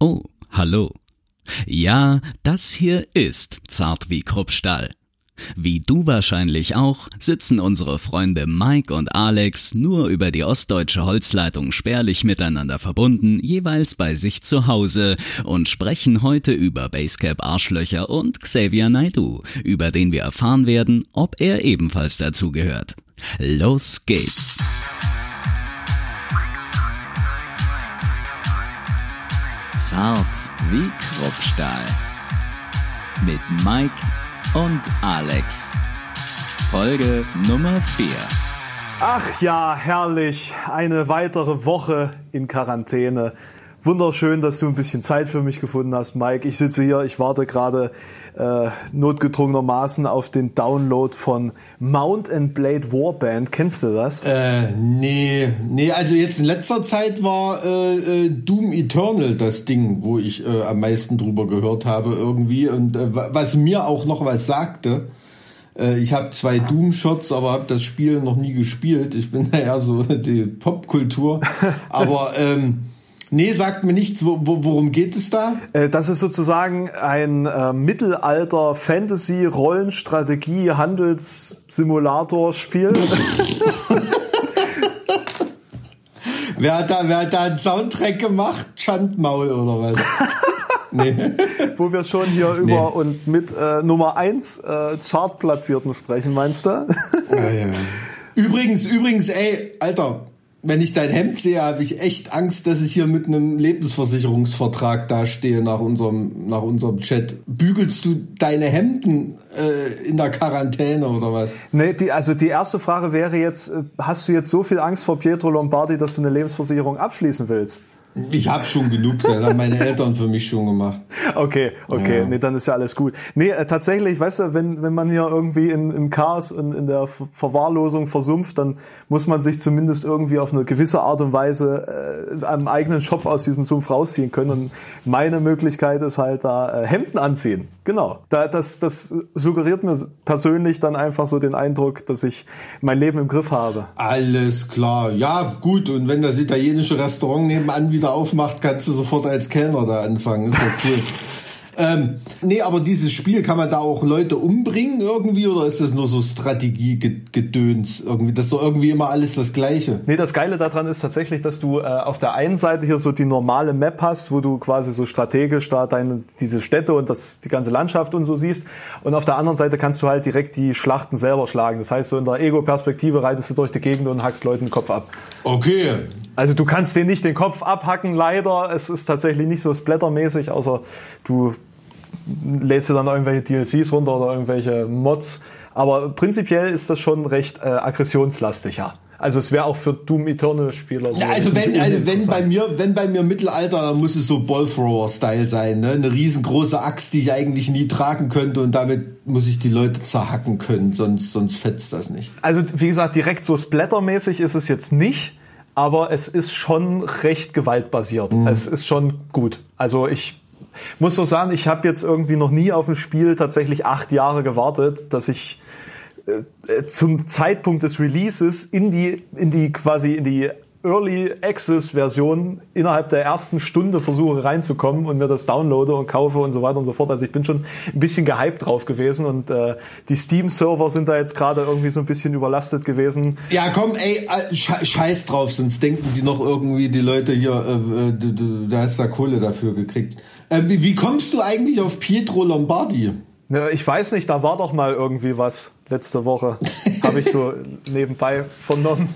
Oh, hallo. Ja, das hier ist Zart wie Kruppstall. Wie du wahrscheinlich auch, sitzen unsere Freunde Mike und Alex nur über die ostdeutsche Holzleitung spärlich miteinander verbunden, jeweils bei sich zu Hause und sprechen heute über Basecap Arschlöcher und Xavier Naidu, über den wir erfahren werden, ob er ebenfalls dazugehört. Los geht's! Zart wie Kruppstahl. Mit Mike und Alex. Folge Nummer 4. Ach ja, herrlich. Eine weitere Woche in Quarantäne. Wunderschön, dass du ein bisschen Zeit für mich gefunden hast, Mike. Ich sitze hier, ich warte gerade äh, notgedrungenermaßen auf den Download von Mount and Blade Warband. Kennst du das? Äh, nee, nee, also jetzt in letzter Zeit war äh, äh, Doom Eternal das Ding, wo ich äh, am meisten drüber gehört habe irgendwie und äh, was mir auch noch was sagte. Äh, ich habe zwei Doom-Shots, aber habe das Spiel noch nie gespielt. Ich bin eher so die Popkultur. Aber ähm, Nee, sagt mir nichts. Wo, wo, worum geht es da? Äh, das ist sozusagen ein äh, Mittelalter Fantasy Rollenstrategie Handelssimulator Spiel. wer hat da wer hat da einen Soundtrack gemacht? Schandmaul oder was? nee. Wo wir schon hier nee. über und mit äh, Nummer 1 äh, Chartplatzierten sprechen, meinst du? ja, ja. Übrigens, übrigens, ey, Alter, wenn ich dein Hemd sehe, habe ich echt Angst, dass ich hier mit einem Lebensversicherungsvertrag dastehe nach unserem, nach unserem Chat. Bügelst du deine Hemden äh, in der Quarantäne oder was? Nee, die, also die erste Frage wäre jetzt, äh, hast du jetzt so viel Angst vor Pietro Lombardi, dass du eine Lebensversicherung abschließen willst? Ich habe schon genug, das haben meine Eltern für mich schon gemacht. Okay, okay, ja. nee, dann ist ja alles gut. Nee, äh, tatsächlich, weißt du, wenn, wenn man hier irgendwie in, im Chaos und in der Verwahrlosung versumpft, dann muss man sich zumindest irgendwie auf eine gewisse Art und Weise äh, am eigenen Schopf aus diesem Sumpf rausziehen können. Und meine Möglichkeit ist halt da äh, Hemden anziehen. Genau. Da, das, das suggeriert mir persönlich dann einfach so den Eindruck, dass ich mein Leben im Griff habe. Alles klar. Ja, gut. Und wenn das italienische Restaurant nebenan wieder aufmacht, kannst du sofort als Kellner da anfangen. Ist okay. Ähm, nee, aber dieses Spiel, kann man da auch Leute umbringen irgendwie oder ist das nur so Strategiegedöns irgendwie? Das ist doch irgendwie immer alles das Gleiche. Nee, das Geile daran ist tatsächlich, dass du äh, auf der einen Seite hier so die normale Map hast, wo du quasi so strategisch da deine, diese Städte und das, die ganze Landschaft und so siehst. Und auf der anderen Seite kannst du halt direkt die Schlachten selber schlagen. Das heißt, so in der Ego-Perspektive reitest du durch die Gegend und hackst Leuten den Kopf ab. Okay. Also du kannst den nicht den Kopf abhacken, leider. Es ist tatsächlich nicht so splattermäßig, außer du lädst du dann irgendwelche DLCs runter oder irgendwelche Mods. Aber prinzipiell ist das schon recht äh, aggressionslastig, ja. Also es wäre auch für Doom Eternal Spieler. So ja, also wenn, also wenn bei mir, wenn bei mir Mittelalter, dann muss es so Ballthrower-Style sein, ne? Eine riesengroße Axt, die ich eigentlich nie tragen könnte und damit muss ich die Leute zerhacken können, sonst, sonst fetzt das nicht. Also wie gesagt, direkt so splattermäßig ist es jetzt nicht, aber es ist schon recht gewaltbasiert. Mhm. Es ist schon gut. Also ich muss so sagen, ich habe jetzt irgendwie noch nie auf ein Spiel tatsächlich acht Jahre gewartet, dass ich äh, äh, zum Zeitpunkt des Releases in die, in die quasi in die Early Access Version innerhalb der ersten Stunde versuche reinzukommen und mir das downloade und kaufe und so weiter und so fort. Also ich bin schon ein bisschen gehypt drauf gewesen und äh, die Steam-Server sind da jetzt gerade irgendwie so ein bisschen überlastet gewesen. Ja, komm, ey, äh, scheiß drauf, sonst denken die noch irgendwie die Leute hier, äh, da hast da Kohle dafür gekriegt. Äh, wie, wie kommst du eigentlich auf Pietro Lombardi? Ja, ich weiß nicht, da war doch mal irgendwie was letzte Woche. Habe ich so nebenbei vernommen.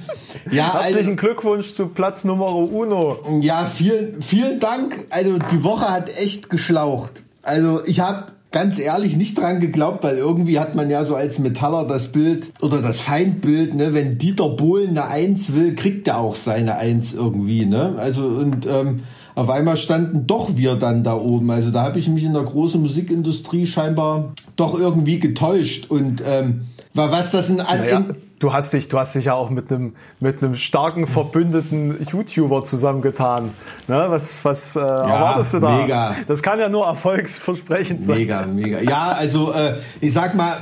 Ja, Herzlichen also, Glückwunsch zu Platz Nummer uno. Ja, vielen, vielen Dank. Also die Woche hat echt geschlaucht. Also ich habe ganz ehrlich nicht dran geglaubt, weil irgendwie hat man ja so als Metaller das Bild oder das Feindbild, ne, wenn Dieter Bohlen eine Eins will, kriegt er auch seine Eins irgendwie, ne? Also und ähm, auf einmal standen doch wir dann da oben. Also da habe ich mich in der großen Musikindustrie scheinbar doch irgendwie getäuscht. Und ähm, was das in, naja, in du hast dich, du hast dich ja auch mit einem mit einem starken verbündeten YouTuber zusammengetan. Ne? Was was äh, ja, erwartest du da? Mega. Das kann ja nur erfolgsversprechend sein. Mega, mega. Ja, also äh, ich sag mal.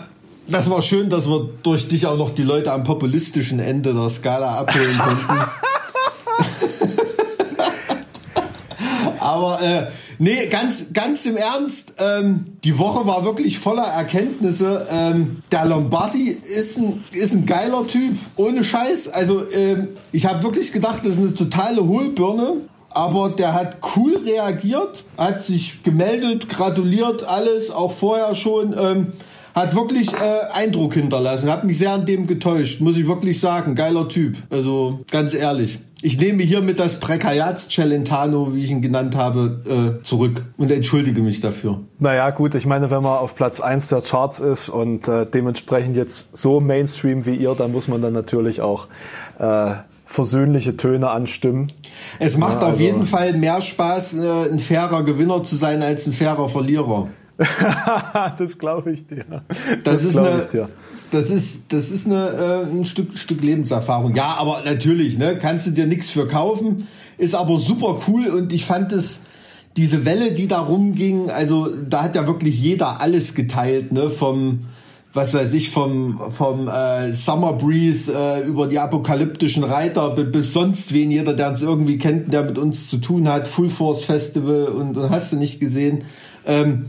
Das war schön, dass wir durch dich auch noch die Leute am populistischen Ende der Skala abholen konnten. Aber äh, nee, ganz, ganz im Ernst, ähm, die Woche war wirklich voller Erkenntnisse. Ähm, der Lombardi ist ein, ist ein geiler Typ, ohne Scheiß. Also ähm, ich habe wirklich gedacht, das ist eine totale Hohlbirne. Aber der hat cool reagiert, hat sich gemeldet, gratuliert, alles, auch vorher schon. Ähm, hat wirklich äh, Eindruck hinterlassen. Hat mich sehr an dem getäuscht, muss ich wirklich sagen. Geiler Typ. Also ganz ehrlich. Ich nehme hiermit das Prekariats-Celentano, wie ich ihn genannt habe, äh, zurück und entschuldige mich dafür. Naja, gut, ich meine, wenn man auf Platz 1 der Charts ist und äh, dementsprechend jetzt so Mainstream wie ihr, dann muss man dann natürlich auch äh, versöhnliche Töne anstimmen. Es macht ja, also auf jeden Fall mehr Spaß, äh, ein fairer Gewinner zu sein, als ein fairer Verlierer. das glaube ich dir. Das, das ist eine, dir. das ist, das ist eine, äh, ein Stück, Stück Lebenserfahrung. Ja, aber natürlich, ne, kannst du dir nichts für kaufen, ist aber super cool und ich fand es, diese Welle, die da rumging, also da hat ja wirklich jeder alles geteilt, ne, vom, was weiß ich, vom, vom äh, Summer Breeze äh, über die apokalyptischen Reiter bis sonst wen, jeder, der uns irgendwie kennt, der mit uns zu tun hat, Full Force Festival und, und hast du nicht gesehen. Ähm,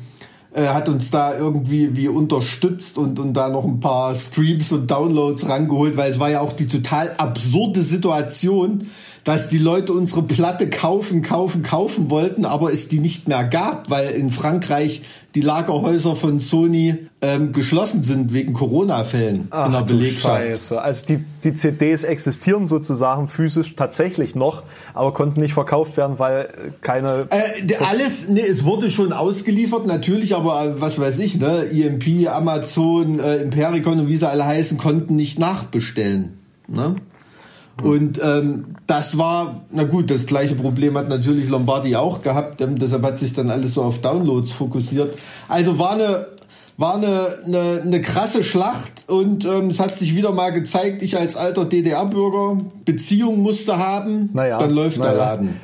äh, hat uns da irgendwie wie unterstützt und, und da noch ein paar Streams und Downloads rangeholt, weil es war ja auch die total absurde Situation, dass die Leute unsere Platte kaufen, kaufen, kaufen wollten, aber es die nicht mehr gab, weil in Frankreich die Lagerhäuser von Sony ähm, geschlossen sind wegen Corona-Fällen in der Belegschaft. Scheiße. Also die, die CDs existieren sozusagen physisch tatsächlich noch, aber konnten nicht verkauft werden, weil keine. Äh, alles, nee, es wurde schon ausgeliefert, natürlich, aber äh, was weiß ich, ne, EMP, Amazon, äh, Impericon und wie sie alle heißen, konnten nicht nachbestellen. Ne? Und ähm, das war, na gut, das gleiche Problem hat natürlich Lombardi auch gehabt, ähm, deshalb hat sich dann alles so auf Downloads fokussiert. Also war eine war eine, eine, eine krasse Schlacht und ähm, es hat sich wieder mal gezeigt, ich als alter DDR-Bürger Beziehung musste haben, naja, dann läuft naja. der Laden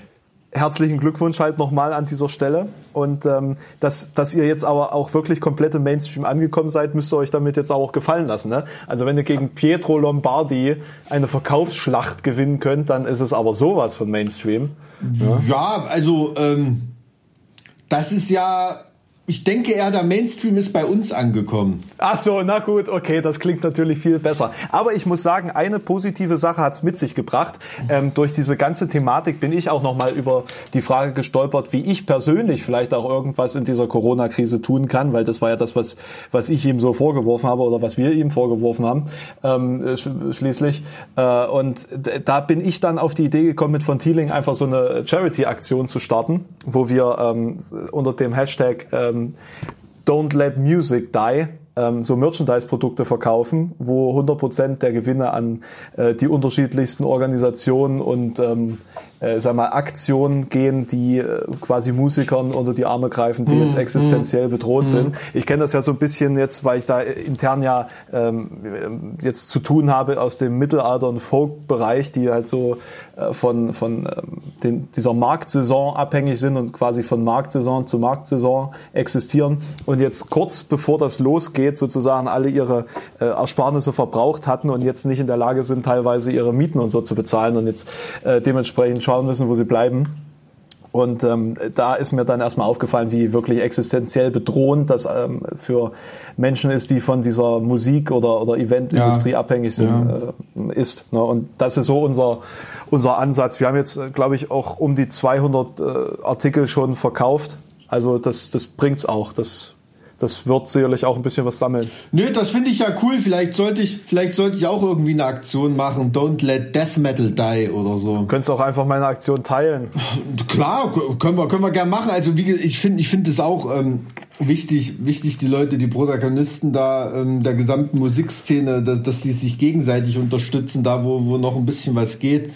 herzlichen Glückwunsch halt nochmal an dieser Stelle. Und ähm, dass, dass ihr jetzt aber auch wirklich komplett im Mainstream angekommen seid, müsst ihr euch damit jetzt auch gefallen lassen. Ne? Also wenn ihr gegen Pietro Lombardi eine Verkaufsschlacht gewinnen könnt, dann ist es aber sowas von Mainstream. Ja, ja also ähm, das ist ja ich denke eher, der Mainstream ist bei uns angekommen. Ach so, na gut, okay, das klingt natürlich viel besser. Aber ich muss sagen, eine positive Sache hat's mit sich gebracht. Ähm, durch diese ganze Thematik bin ich auch nochmal über die Frage gestolpert, wie ich persönlich vielleicht auch irgendwas in dieser Corona-Krise tun kann, weil das war ja das, was, was ich ihm so vorgeworfen habe oder was wir ihm vorgeworfen haben, ähm, sch schließlich. Äh, und da bin ich dann auf die Idee gekommen, mit von Thieling einfach so eine Charity-Aktion zu starten, wo wir ähm, unter dem Hashtag ähm, Don't Let Music Die ähm, so Merchandise-Produkte verkaufen, wo 100% der Gewinne an äh, die unterschiedlichsten Organisationen und ähm, äh, sag mal, Aktionen gehen, die äh, quasi Musikern unter die Arme greifen, die mm, jetzt existenziell mm, bedroht mm. sind. Ich kenne das ja so ein bisschen jetzt, weil ich da intern ja ähm, jetzt zu tun habe aus dem Mittelalter- und Folk-Bereich, die halt so äh, von, von ähm, den, dieser Marktsaison abhängig sind und quasi von Marktsaison zu Marktsaison existieren. Und jetzt kurz bevor das losgeht, sozusagen alle ihre äh, Ersparnisse verbraucht hatten und jetzt nicht in der Lage sind, teilweise ihre Mieten und so zu bezahlen und jetzt äh, dementsprechend schauen müssen, wo sie bleiben. Und ähm, da ist mir dann erstmal aufgefallen, wie wirklich existenziell bedrohend das ähm, für Menschen ist, die von dieser Musik- oder, oder Eventindustrie ja. abhängig sind, ja. äh, ist. Ne? Und das ist so unser, unser Ansatz. Wir haben jetzt, äh, glaube ich, auch um die 200 äh, Artikel schon verkauft. Also das, das bringt's auch. Das das wird sicherlich auch ein bisschen was sammeln. Nö, das finde ich ja cool. Vielleicht sollte ich, vielleicht sollte ich auch irgendwie eine Aktion machen. Don't let Death Metal die oder so. Du könntest auch einfach meine Aktion teilen. Klar, können wir, können wir gerne machen. Also wie ich finde, ich finde es auch ähm, wichtig, wichtig die Leute, die Protagonisten da ähm, der gesamten Musikszene, dass, dass die sich gegenseitig unterstützen, da wo, wo noch ein bisschen was geht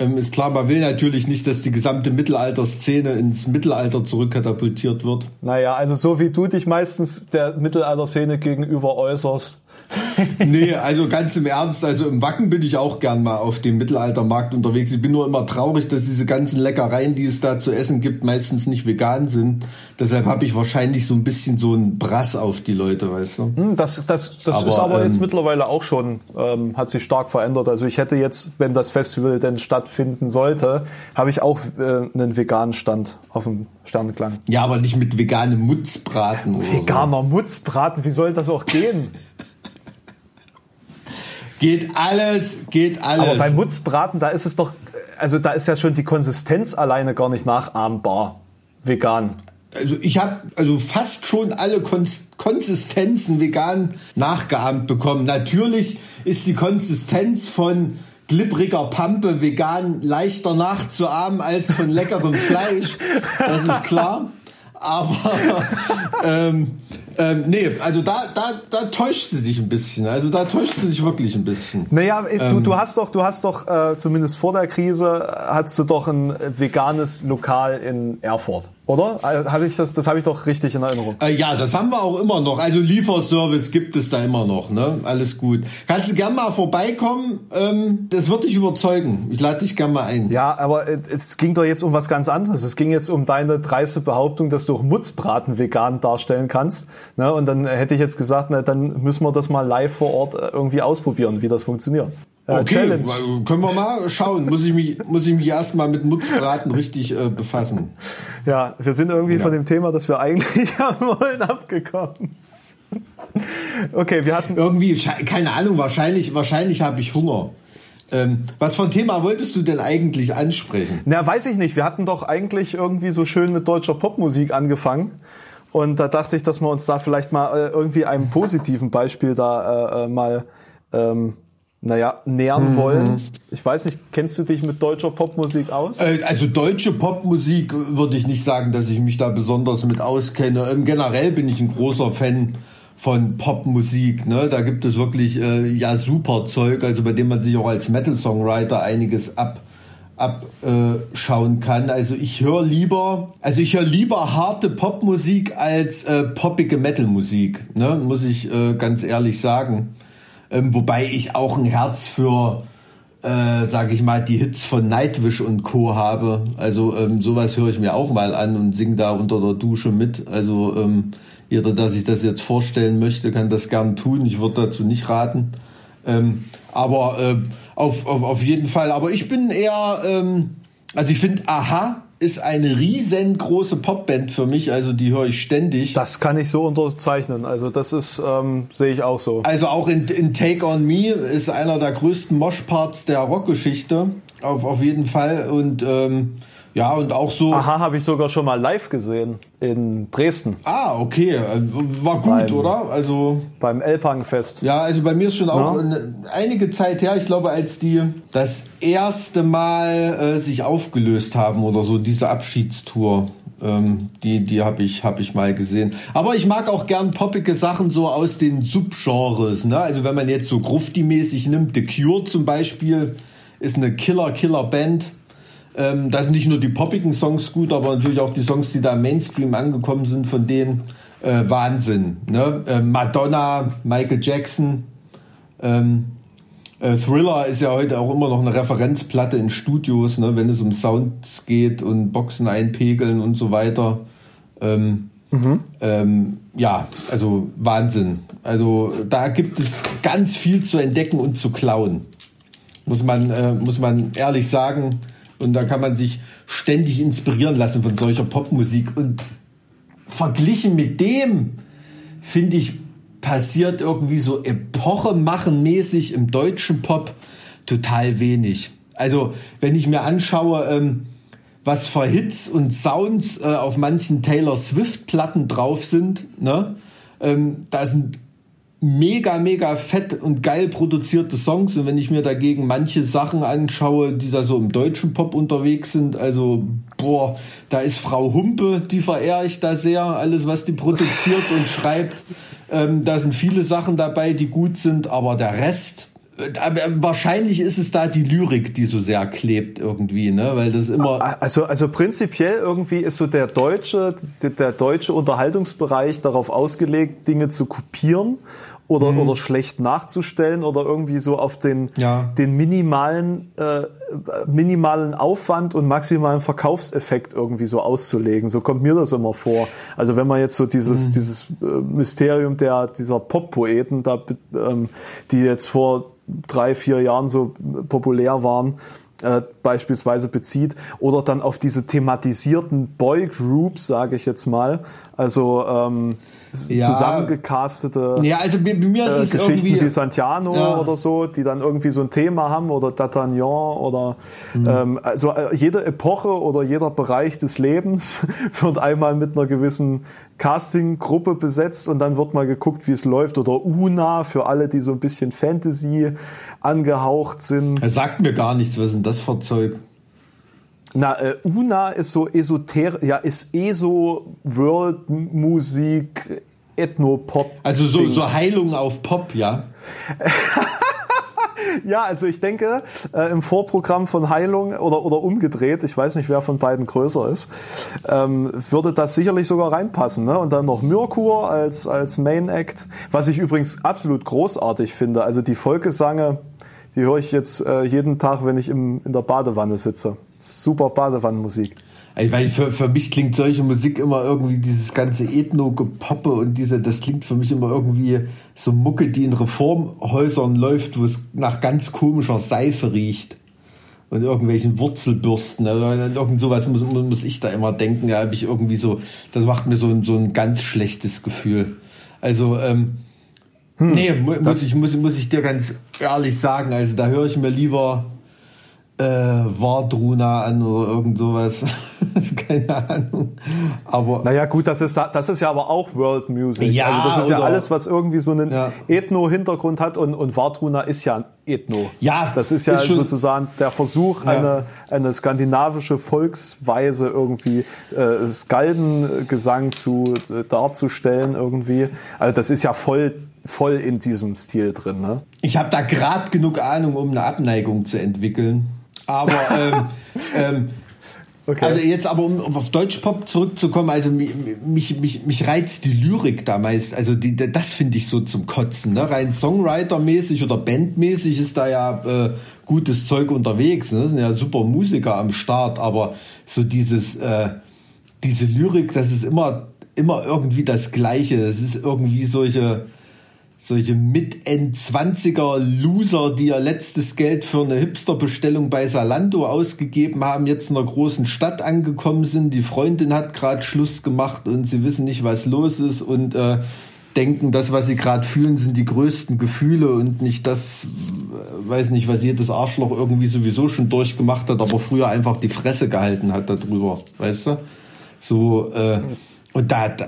ähm, ist klar, man will natürlich nicht, dass die gesamte Mittelalterszene ins Mittelalter zurückkatapultiert wird. Naja, also so wie du dich meistens der Mittelalterszene gegenüber äußerst, nee, also ganz im Ernst, also im Wacken bin ich auch gern mal auf dem Mittelaltermarkt unterwegs. Ich bin nur immer traurig, dass diese ganzen Leckereien, die es da zu essen gibt, meistens nicht vegan sind. Deshalb habe ich wahrscheinlich so ein bisschen so einen Brass auf die Leute, weißt du? Hm, das, das, das aber, ist aber ähm, jetzt mittlerweile auch schon, ähm, hat sich stark verändert. Also ich hätte jetzt, wenn das Festival denn stattfinden sollte, habe ich auch äh, einen veganen Stand auf dem Sternenklang. Ja, aber nicht mit veganem Mutzbraten. Veganer so. Mutzbraten, wie soll das auch gehen? Geht alles, geht alles. Aber beim Mutzbraten, da ist es doch, also da ist ja schon die Konsistenz alleine gar nicht nachahmbar. Vegan. Also ich habe also fast schon alle Konsistenzen vegan nachgeahmt bekommen. Natürlich ist die Konsistenz von glibbriger Pampe vegan leichter nachzuahmen als von leckerem Fleisch. Das ist klar. Aber ähm, ähm, nee, also da, da, da täuscht sie dich ein bisschen. Also da täuscht sie dich wirklich ein bisschen. Naja, ähm, du, du hast doch, du hast doch äh, zumindest vor der Krise, hattest du doch ein veganes Lokal in Erfurt. Oder? Habe ich das, das habe ich doch richtig in Erinnerung. Äh, ja, das haben wir auch immer noch. Also Lieferservice gibt es da immer noch, ne? Alles gut. Kannst du gern mal vorbeikommen? Ähm, das wird dich überzeugen. Ich lade dich gern mal ein. Ja, aber äh, es ging doch jetzt um was ganz anderes. Es ging jetzt um deine dreiste Behauptung, dass du auch Mutzbraten vegan darstellen kannst. Ne? Und dann hätte ich jetzt gesagt, na, dann müssen wir das mal live vor Ort äh, irgendwie ausprobieren, wie das funktioniert. Okay, Challenge. können wir mal schauen. Muss ich mich, muss ich mich erstmal mit Mutzbraten richtig äh, befassen. Ja, wir sind irgendwie ja. von dem Thema, das wir eigentlich haben wollen, abgekommen. Okay, wir hatten. Irgendwie, keine Ahnung, wahrscheinlich, wahrscheinlich habe ich Hunger. Ähm, was für ein Thema wolltest du denn eigentlich ansprechen? Na, weiß ich nicht. Wir hatten doch eigentlich irgendwie so schön mit deutscher Popmusik angefangen. Und da dachte ich, dass wir uns da vielleicht mal äh, irgendwie einem positiven Beispiel da äh, äh mal ähm, naja, nähern mhm. wollen. Ich weiß nicht, kennst du dich mit deutscher Popmusik aus? Äh, also deutsche Popmusik würde ich nicht sagen, dass ich mich da besonders mit auskenne. Ähm, generell bin ich ein großer Fan von Popmusik. Ne? Da gibt es wirklich äh, ja super Zeug, also bei dem man sich auch als Metal-Songwriter einiges ab abschauen kann. Also ich höre lieber, also ich höre lieber harte Popmusik als äh, poppige Metalmusik, ne? muss ich äh, ganz ehrlich sagen. Ähm, wobei ich auch ein Herz für, äh, sage ich mal, die Hits von Nightwish und Co. habe. Also ähm, sowas höre ich mir auch mal an und singe da unter der Dusche mit. Also ähm, jeder, der sich das jetzt vorstellen möchte, kann das gern tun. Ich würde dazu nicht raten. Ähm, aber äh, auf, auf, auf jeden Fall. Aber ich bin eher, ähm, also ich finde, aha, ist eine riesengroße Popband für mich, also die höre ich ständig. Das kann ich so unterzeichnen, also das ist, ähm, sehe ich auch so. Also auch in, in Take On Me ist einer der größten Moshparts der Rockgeschichte, auf, auf jeden Fall und ähm, ja, und auch so. Aha, habe ich sogar schon mal live gesehen in Dresden. Ah, okay. War gut, beim, oder? Also. Beim Elpang-Fest. Ja, also bei mir ist schon auch ja. einige Zeit her, ich glaube, als die das erste Mal äh, sich aufgelöst haben oder so, diese Abschiedstour. Ähm, die die habe ich, hab ich mal gesehen. Aber ich mag auch gern poppige Sachen so aus den Subgenres. Ne? Also wenn man jetzt so Grufti-mäßig nimmt, The Cure zum Beispiel ist eine Killer-Killer-Band ähm, da sind nicht nur die poppigen Songs gut, aber natürlich auch die Songs, die da im Mainstream angekommen sind, von denen äh, Wahnsinn. Ne? Äh, Madonna, Michael Jackson, ähm, äh, Thriller ist ja heute auch immer noch eine Referenzplatte in Studios, ne? wenn es um Sounds geht und Boxen einpegeln und so weiter. Ähm, mhm. ähm, ja, also Wahnsinn. Also da gibt es ganz viel zu entdecken und zu klauen. Muss man, äh, muss man ehrlich sagen. Und da kann man sich ständig inspirieren lassen von solcher Popmusik. Und verglichen mit dem, finde ich, passiert irgendwie so epochemachenmäßig im deutschen Pop total wenig. Also, wenn ich mir anschaue, ähm, was für Hits und Sounds äh, auf manchen Taylor Swift-Platten drauf sind, ne? Ähm, da sind mega, mega fett und geil produzierte Songs. Und wenn ich mir dagegen manche Sachen anschaue, die da so im deutschen Pop unterwegs sind, also, boah, da ist Frau Humpe, die verehre ich da sehr. Alles, was die produziert und schreibt. Ähm, da sind viele Sachen dabei, die gut sind, aber der Rest, äh, wahrscheinlich ist es da die Lyrik, die so sehr klebt irgendwie, ne? Weil das immer. Also, also prinzipiell irgendwie ist so der deutsche, der deutsche Unterhaltungsbereich darauf ausgelegt, Dinge zu kopieren oder, mhm. oder schlecht nachzustellen oder irgendwie so auf den, ja. den minimalen, äh, minimalen Aufwand und maximalen Verkaufseffekt irgendwie so auszulegen. So kommt mir das immer vor. Also wenn man jetzt so dieses, mhm. dieses äh, Mysterium der, dieser Pop-Poeten, da, ähm, die jetzt vor drei, vier Jahren so populär waren, äh, beispielsweise bezieht oder dann auf diese thematisierten Boygroups, sage ich jetzt mal, also ähm, ja. zusammengecastete ja, also bei, mir ist äh, es Geschichten wie Santiano ja. oder so, die dann irgendwie so ein Thema haben oder D'Artagnan oder mhm. ähm, also äh, jede Epoche oder jeder Bereich des Lebens wird einmal mit einer gewissen Casting-Gruppe besetzt und dann wird mal geguckt, wie es läuft oder Una für alle, die so ein bisschen Fantasy angehaucht sind. Er sagt mir gar nichts, was ist denn das für Zeug? Na, äh, Una ist so esoterisch, ja, ist ESO-World-Musik, Ethno-Pop. Also so, so Heilung auf Pop, ja. ja, also ich denke, äh, im Vorprogramm von Heilung oder, oder umgedreht, ich weiß nicht, wer von beiden größer ist, ähm, würde das sicherlich sogar reinpassen. Ne? Und dann noch Mirkur als, als Main Act, was ich übrigens absolut großartig finde. Also die Volkesange, die höre ich jetzt äh, jeden Tag, wenn ich im, in der Badewanne sitze. Super Badewannenmusik. Weil für, für mich klingt solche Musik immer irgendwie dieses ganze Ethno-Gepoppe und diese, das klingt für mich immer irgendwie so Mucke, die in Reformhäusern läuft, wo es nach ganz komischer Seife riecht und irgendwelchen Wurzelbürsten. Also irgend sowas muss, muss ich da immer denken. Ja, habe ich irgendwie so, das macht mir so, ein so ein ganz schlechtes Gefühl. Also, ähm, hm, nee, muss ich, muss, muss ich dir ganz ehrlich sagen. Also da höre ich mir lieber äh, Wardruna an oder irgend sowas. Keine Ahnung. Aber naja, gut, das ist, das ist ja aber auch World Music. Ja, also das ist ja alles, was irgendwie so einen ja. Ethno-Hintergrund hat und, und Wardruna ist ja Ethno. Ja, das ist ja ist sozusagen der Versuch, ja. eine, eine skandinavische Volksweise irgendwie äh, Skaldengesang zu äh, darzustellen irgendwie. Also das ist ja voll voll in diesem Stil drin. Ne? Ich habe da gerade genug Ahnung, um eine Abneigung zu entwickeln. Aber ähm, ähm, okay. also jetzt aber um, um auf Deutschpop zurückzukommen, also mich, mich, mich reizt die Lyrik da meist, also die, das finde ich so zum Kotzen. Ne? Rein Songwriter-mäßig oder Bandmäßig ist da ja äh, gutes Zeug unterwegs. Ne? Das sind ja super Musiker am Start, aber so dieses äh, diese Lyrik, das ist immer immer irgendwie das Gleiche. Das ist irgendwie solche solche Mit-End-20er Loser, die ihr letztes Geld für eine Hipster-Bestellung bei Salando ausgegeben haben, jetzt in einer großen Stadt angekommen sind. Die Freundin hat gerade Schluss gemacht und sie wissen nicht, was los ist und äh, denken, das, was sie gerade fühlen, sind die größten Gefühle und nicht das, äh, weiß nicht, was jedes Arschloch irgendwie sowieso schon durchgemacht hat, aber früher einfach die Fresse gehalten hat darüber, weißt du? So, äh, und da, da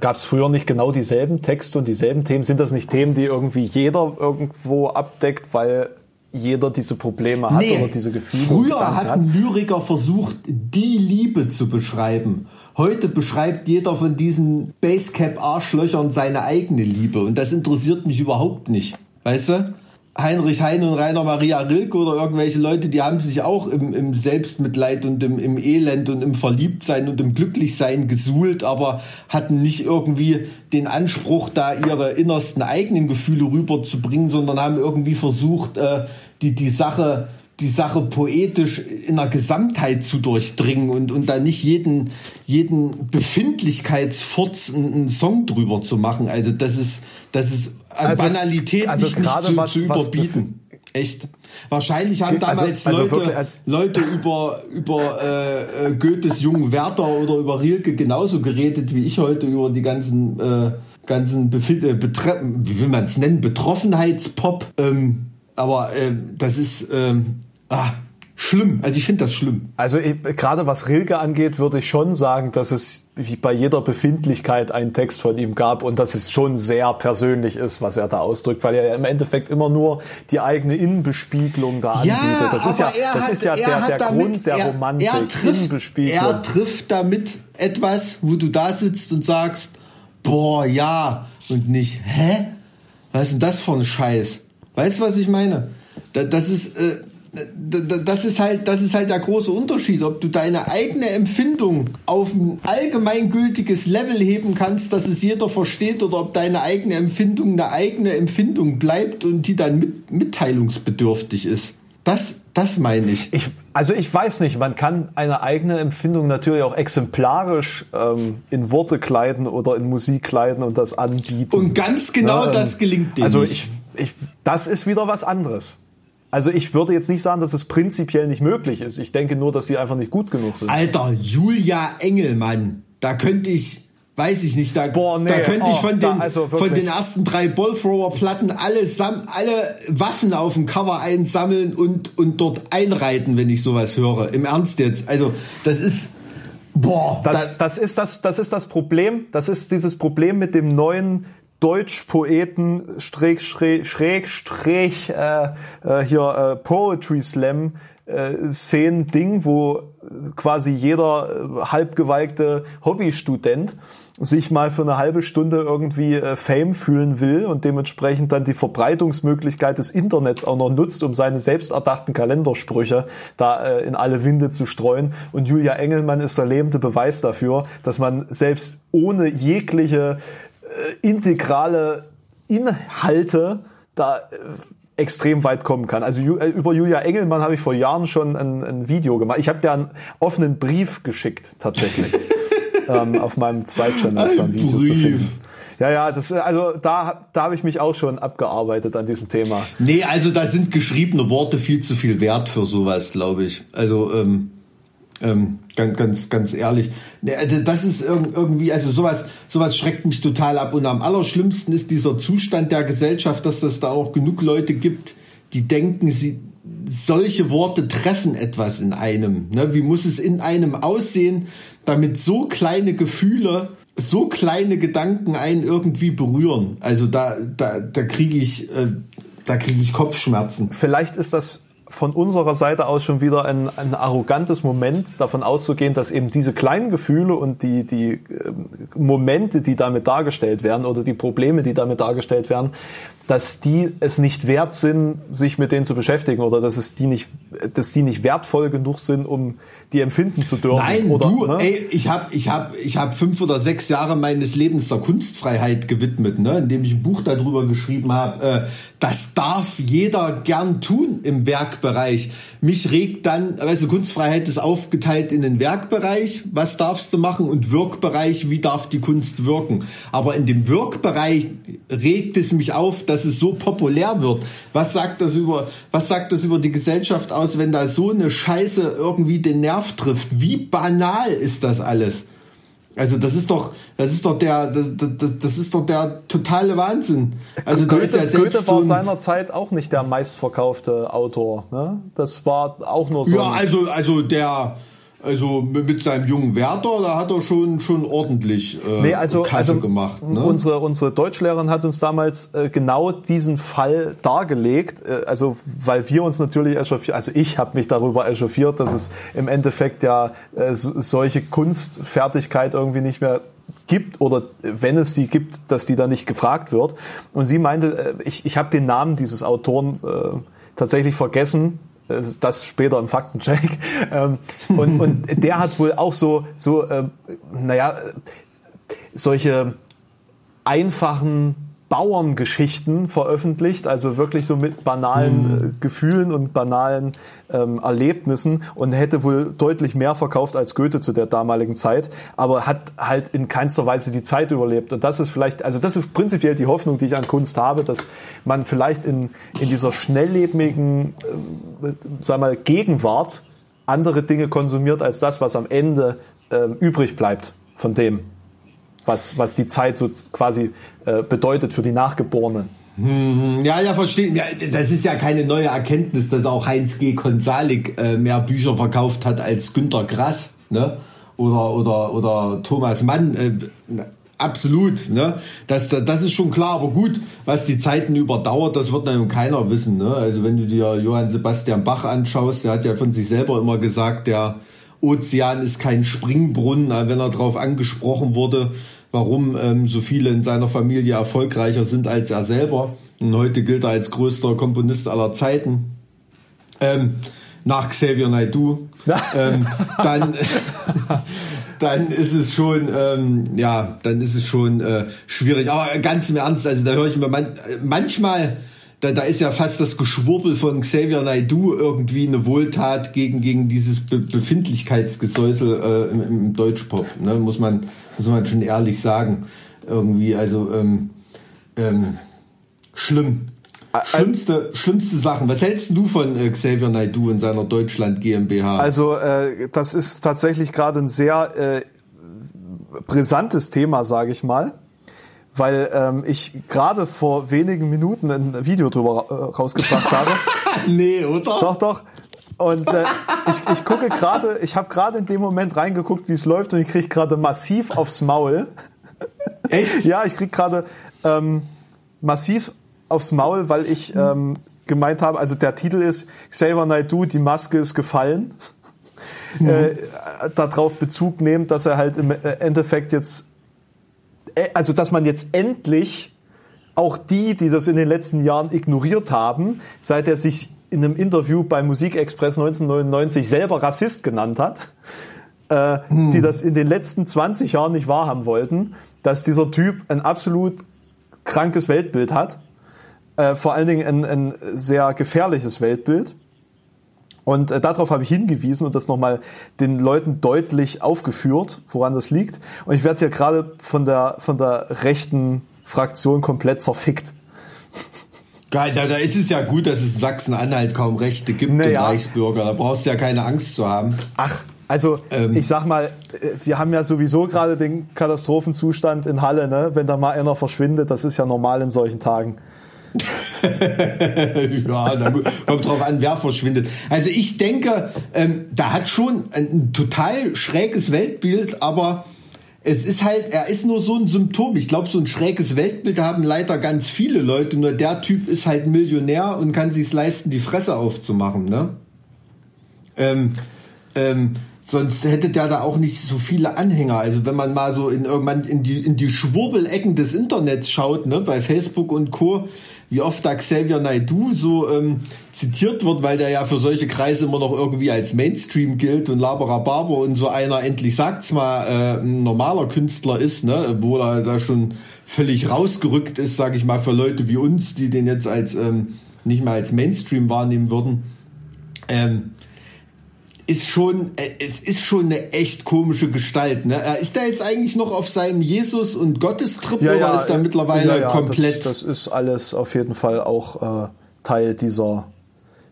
gab es früher nicht genau dieselben Texte und dieselben Themen? Sind das nicht Themen, die irgendwie jeder irgendwo abdeckt, weil jeder diese Probleme hat nee, oder diese Gefühle? Früher hatten hat? Lyriker versucht, die Liebe zu beschreiben. Heute beschreibt jeder von diesen Basecap-Arschlöchern seine eigene Liebe und das interessiert mich überhaupt nicht. Weißt du? Heinrich Heine und Rainer Maria Rilke oder irgendwelche Leute, die haben sich auch im, im Selbstmitleid und im, im Elend und im Verliebtsein und im Glücklichsein gesuhlt, aber hatten nicht irgendwie den Anspruch, da ihre innersten eigenen Gefühle rüberzubringen, sondern haben irgendwie versucht, äh, die, die Sache die Sache poetisch in der Gesamtheit zu durchdringen und, und da nicht jeden, jeden Befindlichkeitsfurz einen Song drüber zu machen. Also das ist, das ist an also, Banalität also nicht, nicht zu, was, zu überbieten. Echt. Wahrscheinlich haben also, damals also, also Leute, wirklich, Leute über, über äh, äh, Goethes jungen Werther oder über Rilke genauso geredet wie ich heute über die ganzen, äh, ganzen Befind äh, wie will man es nennen, Betroffenheitspop. Ähm, aber äh, das ist ähm, ah, schlimm. Also ich finde das schlimm. Also gerade was Rilke angeht, würde ich schon sagen, dass es wie bei jeder Befindlichkeit einen Text von ihm gab und dass es schon sehr persönlich ist, was er da ausdrückt, weil er ja im Endeffekt immer nur die eigene Innenbespiegelung da anbietet. Ja, das ist ja, das hat, ist ja der, der damit, Grund der er, Romantik. Er trifft, er trifft damit etwas, wo du da sitzt und sagst, boah, ja, und nicht, hä? Was ist denn das für ein Scheiß? Weißt du, was ich meine? Das ist, äh, das ist halt, das ist halt der große Unterschied, ob du deine eigene Empfindung auf ein allgemeingültiges Level heben kannst, dass es jeder versteht, oder ob deine eigene Empfindung eine eigene Empfindung bleibt und die dann mit, mitteilungsbedürftig ist. Das, das meine ich. ich. Also ich weiß nicht, man kann eine eigene Empfindung natürlich auch exemplarisch ähm, in Worte kleiden oder in Musik kleiden und das anbieten. Und ganz genau ja, ähm, das gelingt dir also. Ich, ich, das ist wieder was anderes. Also ich würde jetzt nicht sagen, dass es prinzipiell nicht möglich ist. Ich denke nur, dass sie einfach nicht gut genug sind. Alter, Julia Engelmann, da könnte ich, weiß ich nicht, da, Boah, nee, da könnte ich oh, von, den, also von den ersten drei Ballthrower-Platten alle, alle Waffen auf dem Cover einsammeln und, und dort einreiten, wenn ich sowas höre. Im Ernst jetzt. Also das ist... Boah, das, das, ist das, das ist das Problem. Das ist dieses Problem mit dem neuen Deutsch-Poeten schräg, schräg, schräg, schräg äh, äh, hier äh, Poetry Slam äh, Szenen-Ding, wo quasi jeder äh, halbgeweigte Hobbystudent sich mal für eine halbe Stunde irgendwie äh, Fame fühlen will und dementsprechend dann die Verbreitungsmöglichkeit des Internets auch noch nutzt, um seine selbst erdachten Kalendersprüche da äh, in alle Winde zu streuen. Und Julia Engelmann ist der lebende Beweis dafür, dass man selbst ohne jegliche integrale Inhalte da äh, extrem weit kommen kann. Also äh, über Julia Engelmann habe ich vor Jahren schon ein, ein Video gemacht. Ich habe dir einen offenen Brief geschickt tatsächlich ähm, auf meinem Zweitchannel ein, ein Video Brief. zu finden. Ja, ja, das, also da, da habe ich mich auch schon abgearbeitet an diesem Thema. Nee, also da sind geschriebene Worte viel zu viel wert für sowas, glaube ich. Also ähm, ähm, ganz, ganz, ganz ehrlich. Ne, also das ist irgendwie, also sowas, sowas schreckt mich total ab. Und am allerschlimmsten ist dieser Zustand der Gesellschaft, dass das da auch genug Leute gibt, die denken, sie, solche Worte treffen etwas in einem. Ne? Wie muss es in einem aussehen, damit so kleine Gefühle, so kleine Gedanken einen irgendwie berühren? Also da, da, da kriege ich, äh, da kriege ich Kopfschmerzen. Vielleicht ist das von unserer Seite aus schon wieder ein, ein arrogantes Moment, davon auszugehen, dass eben diese kleinen Gefühle und die, die äh, Momente, die damit dargestellt werden oder die Probleme, die damit dargestellt werden, dass die es nicht wert sind, sich mit denen zu beschäftigen oder dass es die nicht, dass die nicht wertvoll genug sind, um die empfinden zu dürfen. Nein, oder, du, ne? ey, ich habe ich hab, ich hab fünf oder sechs Jahre meines Lebens der Kunstfreiheit gewidmet, ne, indem ich ein Buch darüber geschrieben habe. Äh, das darf jeder gern tun im Werkbereich. Mich regt dann, du, Kunstfreiheit ist aufgeteilt in den Werkbereich, was darfst du machen, und Wirkbereich, wie darf die Kunst wirken. Aber in dem Wirkbereich regt es mich auf, dass es so populär wird. Was sagt das über, was sagt das über die Gesellschaft aus, wenn da so eine Scheiße irgendwie den Nerv trifft? Wie banal ist das alles? Also das ist doch, das ist doch der, das, das, das ist doch der totale Wahnsinn. Also Goethe, ja Goethe war so seinerzeit auch nicht der meistverkaufte Autor. Ne? Das war auch nur so. Ja, also also der also mit seinem jungen Werther, da hat er schon schon ordentlich äh, nee, also, Kasse also gemacht. Ne? Unsere unsere Deutschlehrerin hat uns damals äh, genau diesen Fall dargelegt, äh, also weil wir uns natürlich echauffiert, also ich habe mich darüber echauffiert, dass es im Endeffekt ja äh, solche Kunstfertigkeit irgendwie nicht mehr gibt oder wenn es die gibt, dass die da nicht gefragt wird. Und sie meinte, äh, ich, ich habe den Namen dieses Autoren äh, tatsächlich vergessen, das später im Faktencheck. Ähm, und, und der hat wohl auch so, so äh, naja, solche einfachen Bauerngeschichten veröffentlicht, also wirklich so mit banalen mhm. äh, Gefühlen und banalen ähm, Erlebnissen und hätte wohl deutlich mehr verkauft als Goethe zu der damaligen Zeit, aber hat halt in keinster Weise die Zeit überlebt. Und das ist vielleicht, also das ist prinzipiell die Hoffnung, die ich an Kunst habe, dass man vielleicht in, in dieser schnelllebigen, äh, sag mal, Gegenwart andere Dinge konsumiert als das, was am Ende äh, übrig bleibt von dem was, was die Zeit so quasi äh, bedeutet für die Nachgeborenen. Hm, ja, ja, verstehe. Ja, das ist ja keine neue Erkenntnis, dass auch Heinz G. Konsalik äh, mehr Bücher verkauft hat als Günter Grass, ne? Oder oder oder Thomas Mann. Äh, absolut, ne? Das, das, das ist schon klar. Aber gut, was die Zeiten überdauert, das wird dann keiner wissen, ne? Also wenn du dir Johann Sebastian Bach anschaust, der hat ja von sich selber immer gesagt, der Ozean ist kein Springbrunnen, wenn er darauf angesprochen wurde, warum ähm, so viele in seiner Familie erfolgreicher sind als er selber. Und heute gilt er als größter Komponist aller Zeiten. ähm, nach Xavier Naidoo, ähm, dann, dann ist es schon, ähm, ja, dann ist es schon äh, schwierig. Aber ganz im Ernst, also da höre ich mir man, manchmal, da, da ist ja fast das Geschwurbel von Xavier Naidoo irgendwie eine Wohltat gegen, gegen dieses Be Befindlichkeitsgesäusel äh, im, im Deutschpop, ne? muss, man, muss man schon ehrlich sagen. Irgendwie, also ähm, ähm, schlimm. Schlimmste, schlimmste Sachen. Was hältst du von äh, Xavier Naidoo in seiner Deutschland GmbH? Also äh, das ist tatsächlich gerade ein sehr äh, brisantes Thema, sage ich mal, weil ähm, ich gerade vor wenigen Minuten ein Video drüber äh, rausgebracht habe. nee, oder? Doch, doch. Und äh, ich, ich gucke gerade, ich habe gerade in dem Moment reingeguckt, wie es läuft und ich kriege gerade massiv aufs Maul. Echt? ja, ich kriege gerade ähm, massiv aufs Maul, weil ich ähm, gemeint habe, also der Titel ist Xavier Naidoo, die Maske ist gefallen. Mhm. Äh, darauf Bezug nehmen, dass er halt im äh, Endeffekt jetzt, also dass man jetzt endlich auch die, die das in den letzten Jahren ignoriert haben, seit er sich in einem Interview bei Musikexpress 1999 selber Rassist genannt hat, äh, hm. die das in den letzten 20 Jahren nicht wahrhaben wollten, dass dieser Typ ein absolut krankes Weltbild hat äh, vor allen Dingen ein, ein sehr gefährliches Weltbild. Und äh, darauf habe ich hingewiesen und das nochmal den Leuten deutlich aufgeführt, woran das liegt. Und ich werde hier gerade von der, von der rechten Fraktion komplett zerfickt. Geil, da, da ist es ja gut, dass es in Sachsen-Anhalt kaum Rechte gibt naja. und Reichsbürger. Da brauchst du ja keine Angst zu haben. Ach, also ähm. ich sag mal, äh, wir haben ja sowieso gerade den Katastrophenzustand in Halle, ne? Wenn da mal einer verschwindet, das ist ja normal in solchen Tagen. ja, gut, kommt drauf an, wer verschwindet. Also ich denke, ähm, da hat schon ein total schräges Weltbild, aber es ist halt, er ist nur so ein Symptom. Ich glaube, so ein schräges Weltbild haben leider ganz viele Leute. Nur der Typ ist halt Millionär und kann sich leisten, die Fresse aufzumachen. Ne? Ähm, ähm, sonst hätte der da auch nicht so viele Anhänger. Also wenn man mal so in irgendwann in die in die Schwurbelecken des Internets schaut, ne, bei Facebook und Co wie oft da Xavier Naidoo so ähm, zitiert wird, weil der ja für solche Kreise immer noch irgendwie als Mainstream gilt und Labera Barber und so einer endlich sagt's mal äh, ein normaler Künstler ist, ne, wo er da schon völlig rausgerückt ist, sage ich mal, für Leute wie uns, die den jetzt als ähm, nicht mal als Mainstream wahrnehmen würden. Ähm, ist schon, äh, es ist schon eine echt komische Gestalt. Ne? Ist er jetzt eigentlich noch auf seinem Jesus- und Gottestrip ja, oder ja, ist er mittlerweile ja, komplett? Das, das, ist alles auf jeden Fall auch äh, Teil dieser,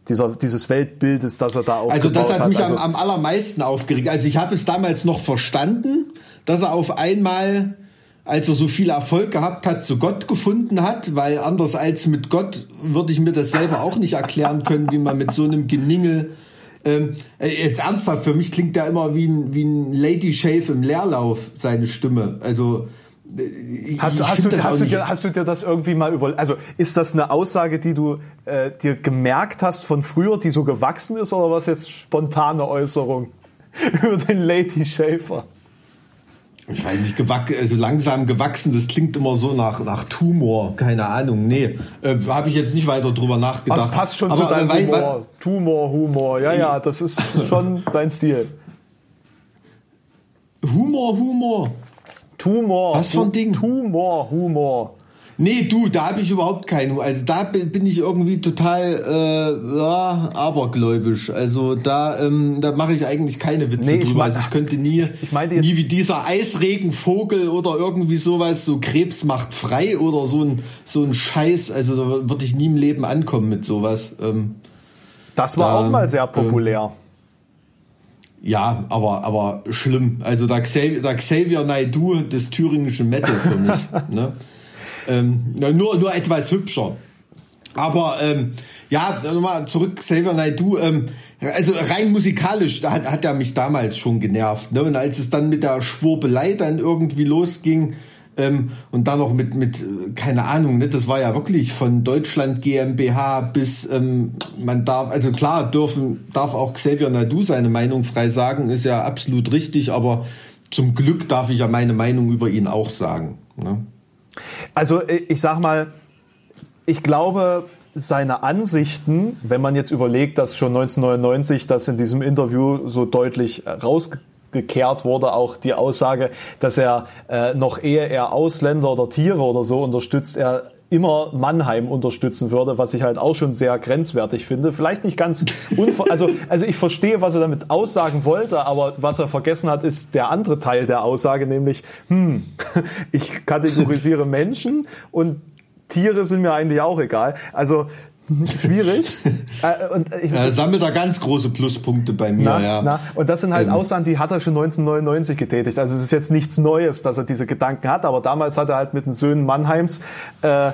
dieser, dieses Weltbildes, das er da aufgebaut Also das hat mich hat. Also, am, am allermeisten aufgeregt. Also ich habe es damals noch verstanden, dass er auf einmal als er so viel Erfolg gehabt hat, zu Gott gefunden hat, weil anders als mit Gott würde ich mir das selber auch nicht erklären können, wie man mit so einem Geningel ähm, äh, jetzt ernsthaft, für mich klingt der immer wie ein, wie ein Lady Shave im Leerlauf, seine Stimme. Also, äh, Hast du, hast, du, hast, du dir, hast du dir das irgendwie mal über, also ist das eine Aussage, die du äh, dir gemerkt hast von früher, die so gewachsen ist, oder was jetzt spontane Äußerung über den Lady Shaver? Ich weiß nicht, gewack, also langsam gewachsen, das klingt immer so nach, nach Tumor, keine Ahnung. Nee, äh, habe ich jetzt nicht weiter drüber nachgedacht. Das passt schon Aber, zu deinem äh, Humor. Tumor, Humor, ja, ja, das ist schon dein Stil. Humor, Humor. Tumor. Was für ein Ding? Tumor, Humor. Nee, du, da habe ich überhaupt keinen. Also da bin ich irgendwie total äh, ja, abergläubisch. Also da, ähm, da mache ich eigentlich keine Witze nee, drüber. Ich mein, also ich könnte nie, ich mein nie wie dieser Eisregenvogel oder irgendwie sowas, so Krebs macht frei oder so ein, so ein Scheiß. Also da würde ich nie im Leben ankommen mit sowas. Ähm, das war da, auch mal sehr populär. Ähm, ja, aber, aber schlimm. Also da Xavier, da Xavier Naidoo des thüringischen Metal für mich. ne? Ähm, nur, nur etwas hübscher. Aber ähm, ja, nochmal zurück, Xavier Naidoo. Ähm, also rein musikalisch da hat, hat er mich damals schon genervt. Ne? Und als es dann mit der Schwurbelei dann irgendwie losging ähm, und dann noch mit, mit keine Ahnung, ne? das war ja wirklich von Deutschland GmbH bis ähm, man darf, also klar dürfen, darf auch Xavier Naidoo seine Meinung frei sagen, ist ja absolut richtig, aber zum Glück darf ich ja meine Meinung über ihn auch sagen. Ne? Also äh, ich sag mal, ich glaube, seine Ansichten, wenn man jetzt überlegt, dass schon 1999 das in diesem Interview so deutlich rausgekehrt wurde, auch die Aussage, dass er äh, noch ehe er Ausländer oder Tiere oder so unterstützt, er immer Mannheim unterstützen würde, was ich halt auch schon sehr grenzwertig finde. Vielleicht nicht ganz also also ich verstehe, was er damit aussagen wollte, aber was er vergessen hat, ist der andere Teil der Aussage, nämlich hm, ich kategorisiere Menschen und Tiere sind mir eigentlich auch egal. Also schwierig. äh, und ich, er sammelt da ganz große Pluspunkte bei mir, na, ja. Na, und das sind halt ähm. Aussagen, die hat er schon 1999 getätigt. Also es ist jetzt nichts Neues, dass er diese Gedanken hat, aber damals hat er halt mit den Söhnen Mannheims, äh,